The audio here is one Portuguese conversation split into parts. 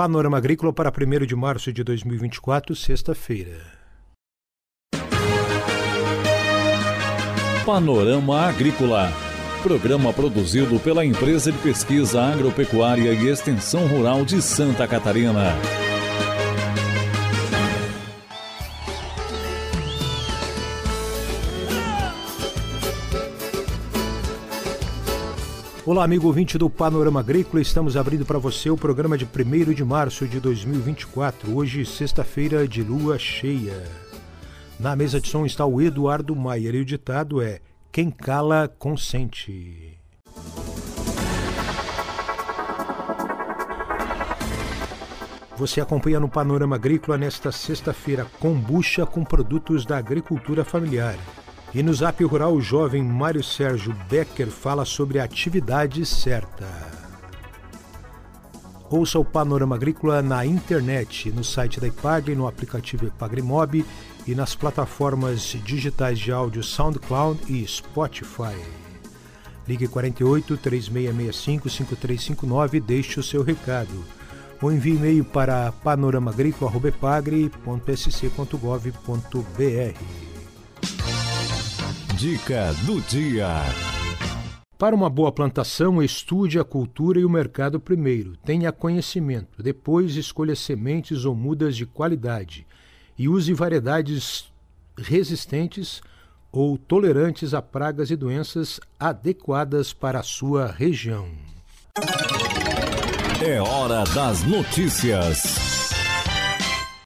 Panorama Agrícola para 1 de março de 2024, sexta-feira. Panorama Agrícola. Programa produzido pela Empresa de Pesquisa Agropecuária e Extensão Rural de Santa Catarina. Olá, amigo ouvinte do Panorama Agrícola. Estamos abrindo para você o programa de 1 de março de 2024. Hoje, sexta-feira de lua cheia. Na mesa de som está o Eduardo Maier e o ditado é: Quem cala, consente. Você acompanha no Panorama Agrícola nesta sexta-feira kombucha com produtos da agricultura familiar. E no Zap Rural, o jovem Mário Sérgio Becker fala sobre a atividade certa. Ouça o Panorama Agrícola na internet, no site da Ipagre, no aplicativo Ipagremob e nas plataformas digitais de áudio SoundCloud e Spotify. Ligue 48 3665 5359 e deixe o seu recado. Ou envie e-mail para panoramaagrícola.psc.gov.br. Dica do dia. Para uma boa plantação, estude a cultura e o mercado primeiro. Tenha conhecimento. Depois, escolha sementes ou mudas de qualidade e use variedades resistentes ou tolerantes a pragas e doenças adequadas para a sua região. É hora das notícias.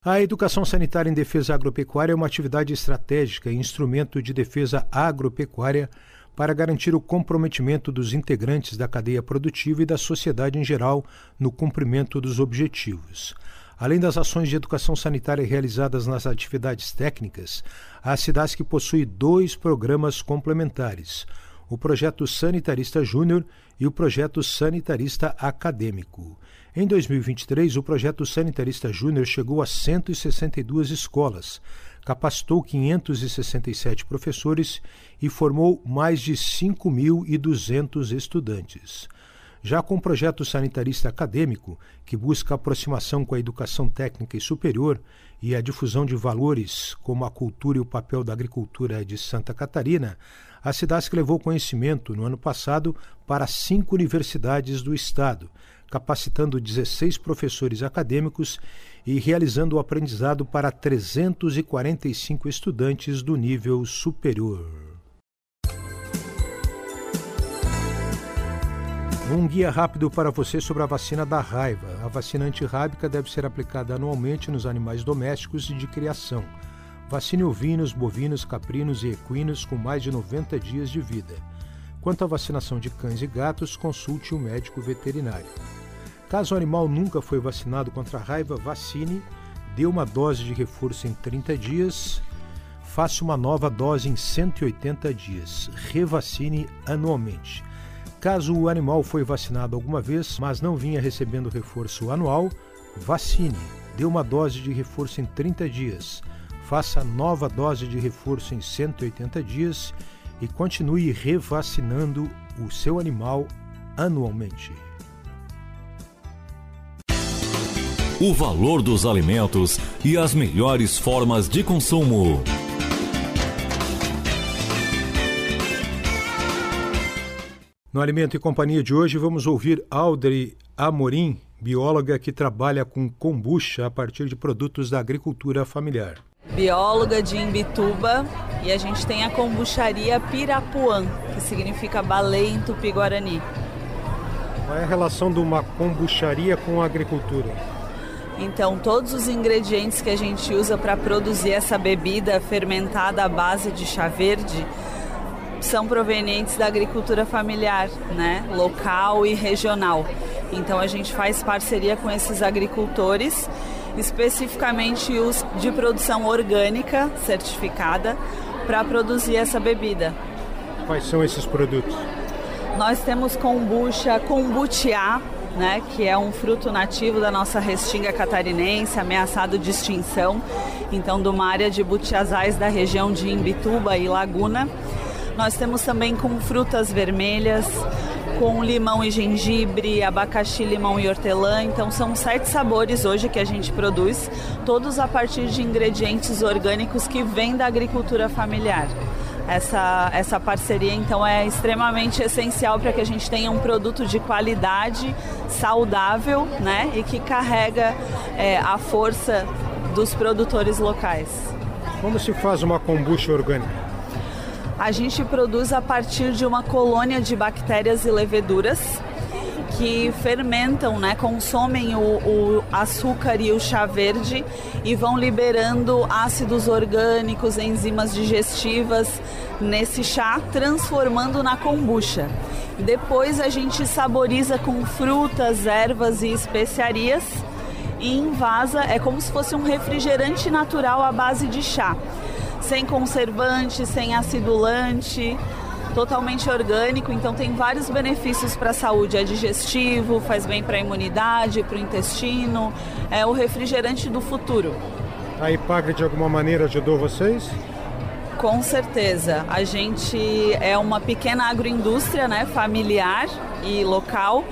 A educação sanitária em defesa agropecuária é uma atividade estratégica e instrumento de defesa agropecuária para garantir o comprometimento dos integrantes da cadeia produtiva e da sociedade em geral no cumprimento dos objetivos. Além das ações de educação sanitária realizadas nas atividades técnicas, a SIDASC possui dois programas complementares: o Projeto Sanitarista Júnior e o Projeto Sanitarista Acadêmico. Em 2023, o projeto Sanitarista Júnior chegou a 162 escolas, capacitou 567 professores e formou mais de 5.200 estudantes. Já com o projeto sanitarista acadêmico, que busca aproximação com a educação técnica e superior e a difusão de valores como a cultura e o papel da agricultura de Santa Catarina, a SIDASC levou conhecimento no ano passado para cinco universidades do estado, capacitando 16 professores acadêmicos e realizando o aprendizado para 345 estudantes do nível superior. Um guia rápido para você sobre a vacina da raiva. A vacina antirrábica deve ser aplicada anualmente nos animais domésticos e de criação. Vacine ovinos, bovinos, caprinos e equinos com mais de 90 dias de vida. Quanto à vacinação de cães e gatos, consulte o um médico veterinário. Caso o animal nunca foi vacinado contra a raiva, vacine, dê uma dose de reforço em 30 dias, faça uma nova dose em 180 dias, revacine anualmente. Caso o animal foi vacinado alguma vez, mas não vinha recebendo reforço anual, vacine, dê uma dose de reforço em 30 dias, faça nova dose de reforço em 180 dias e continue revacinando o seu animal anualmente. O valor dos alimentos e as melhores formas de consumo. No Alimento e Companhia de hoje vamos ouvir Audrey Amorim, bióloga que trabalha com kombucha a partir de produtos da agricultura familiar. Bióloga de Imbituba e a gente tem a kombucharia Pirapuã, que significa baleia em tupi-guarani. Qual é a relação de uma kombucharia com a agricultura? Então, todos os ingredientes que a gente usa para produzir essa bebida fermentada à base de chá verde são provenientes da agricultura familiar, né, local e regional. Então, a gente faz parceria com esses agricultores, especificamente os de produção orgânica certificada, para produzir essa bebida. Quais são esses produtos? Nós temos kombucha, kombucha, né, que é um fruto nativo da nossa restinga catarinense, ameaçado de extinção, então de uma área de butiazais da região de Imbituba e Laguna. Nós temos também com frutas vermelhas, com limão e gengibre, abacaxi, limão e hortelã. Então são sete sabores hoje que a gente produz, todos a partir de ingredientes orgânicos que vêm da agricultura familiar. Essa, essa parceria então é extremamente essencial para que a gente tenha um produto de qualidade, saudável, né, e que carrega é, a força dos produtores locais. Como se faz uma kombucha orgânica? A gente produz a partir de uma colônia de bactérias e leveduras que fermentam, né, consomem o, o, açúcar e o chá verde e vão liberando ácidos orgânicos, enzimas digestivas nesse chá, transformando na kombucha. Depois a gente saboriza com frutas, ervas e especiarias e invasa, é como se fosse um refrigerante natural à base de chá sem conservante, sem acidulante, totalmente orgânico, então tem vários benefícios para a saúde. É digestivo, faz bem para a imunidade, para o intestino, é o refrigerante do futuro. A Ipagre de alguma maneira ajudou vocês? Com certeza. A gente é uma pequena agroindústria né, familiar e local.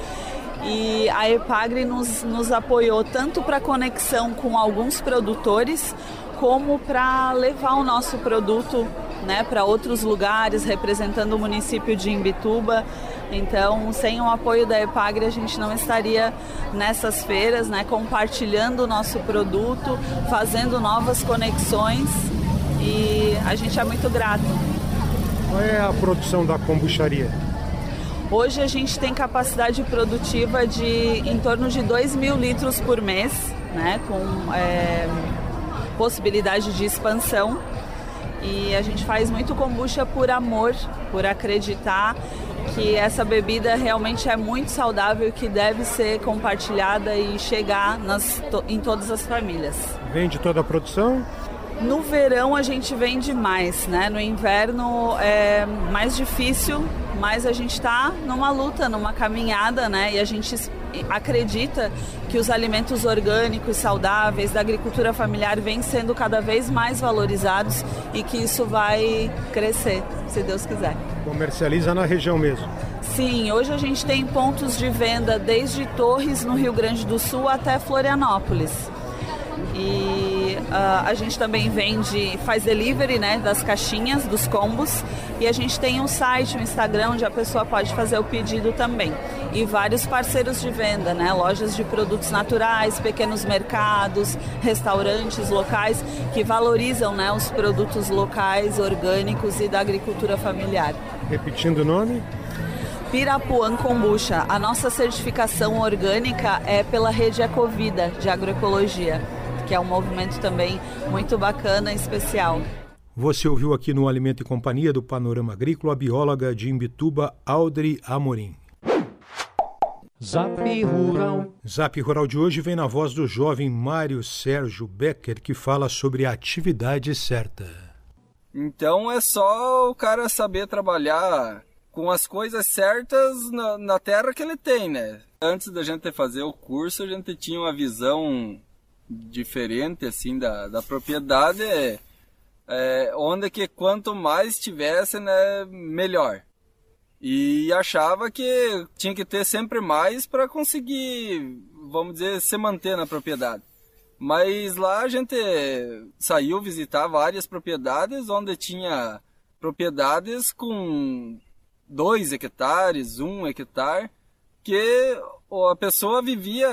E a Epagre nos, nos apoiou tanto para conexão com alguns produtores, como para levar o nosso produto né, para outros lugares, representando o município de Imbituba. Então, sem o apoio da Epagre, a gente não estaria nessas feiras, né, compartilhando o nosso produto, fazendo novas conexões e a gente é muito grato. Qual é a produção da kombucharia? Hoje a gente tem capacidade produtiva de em torno de 2 mil litros por mês, né, com é, possibilidade de expansão. E a gente faz muito kombucha por amor, por acreditar que essa bebida realmente é muito saudável e que deve ser compartilhada e chegar nas, em todas as famílias. Vende toda a produção? No verão a gente vende mais, né? No inverno é mais difícil, mas a gente está numa luta, numa caminhada, né? E a gente acredita que os alimentos orgânicos, saudáveis, da agricultura familiar vêm sendo cada vez mais valorizados e que isso vai crescer, se Deus quiser. Comercializa na região mesmo? Sim, hoje a gente tem pontos de venda desde Torres, no Rio Grande do Sul, até Florianópolis. E uh, a gente também vende, faz delivery né, das caixinhas, dos combos. E a gente tem um site, um Instagram, onde a pessoa pode fazer o pedido também. E vários parceiros de venda, né? Lojas de produtos naturais, pequenos mercados, restaurantes locais que valorizam né, os produtos locais, orgânicos e da agricultura familiar. Repetindo o nome? Pirapuã Kombucha. A nossa certificação orgânica é pela rede Ecovida de agroecologia que é um movimento também muito bacana e especial. Você ouviu aqui no Alimento e Companhia do Panorama Agrícola a bióloga de Imbituba, Audrey Amorim. Zap Rural. Zap Rural de hoje vem na voz do jovem Mário Sérgio Becker, que fala sobre a atividade certa. Então é só o cara saber trabalhar com as coisas certas na, na terra que ele tem, né? Antes da gente fazer o curso, a gente tinha uma visão diferente assim da, da propriedade é, é onde que quanto mais tivesse né melhor. E achava que tinha que ter sempre mais para conseguir vamos dizer se manter na propriedade. Mas lá a gente saiu visitar várias propriedades onde tinha propriedades com dois hectares um hectare que a pessoa vivia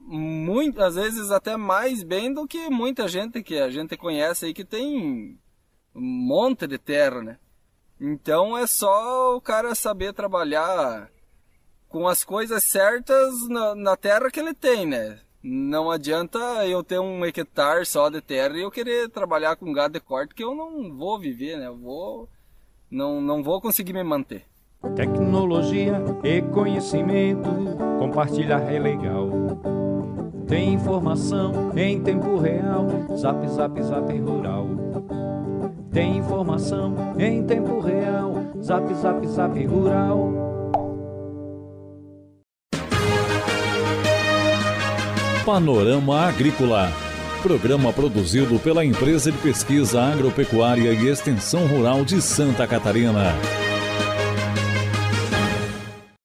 muito, às vezes até mais bem do que muita gente que a gente conhece aí que tem um monte de terra, né? Então é só o cara saber trabalhar com as coisas certas na, na terra que ele tem, né? Não adianta eu ter um hectare só de terra e eu querer trabalhar com gado de corte que eu não vou viver, né? Eu vou não, não vou conseguir me manter. Tecnologia e conhecimento, compartilhar é legal. Tem informação em tempo real, zap zap zap rural. Tem informação em tempo real, zap zap zap rural. Panorama Agrícola. Programa produzido pela Empresa de Pesquisa Agropecuária e Extensão Rural de Santa Catarina.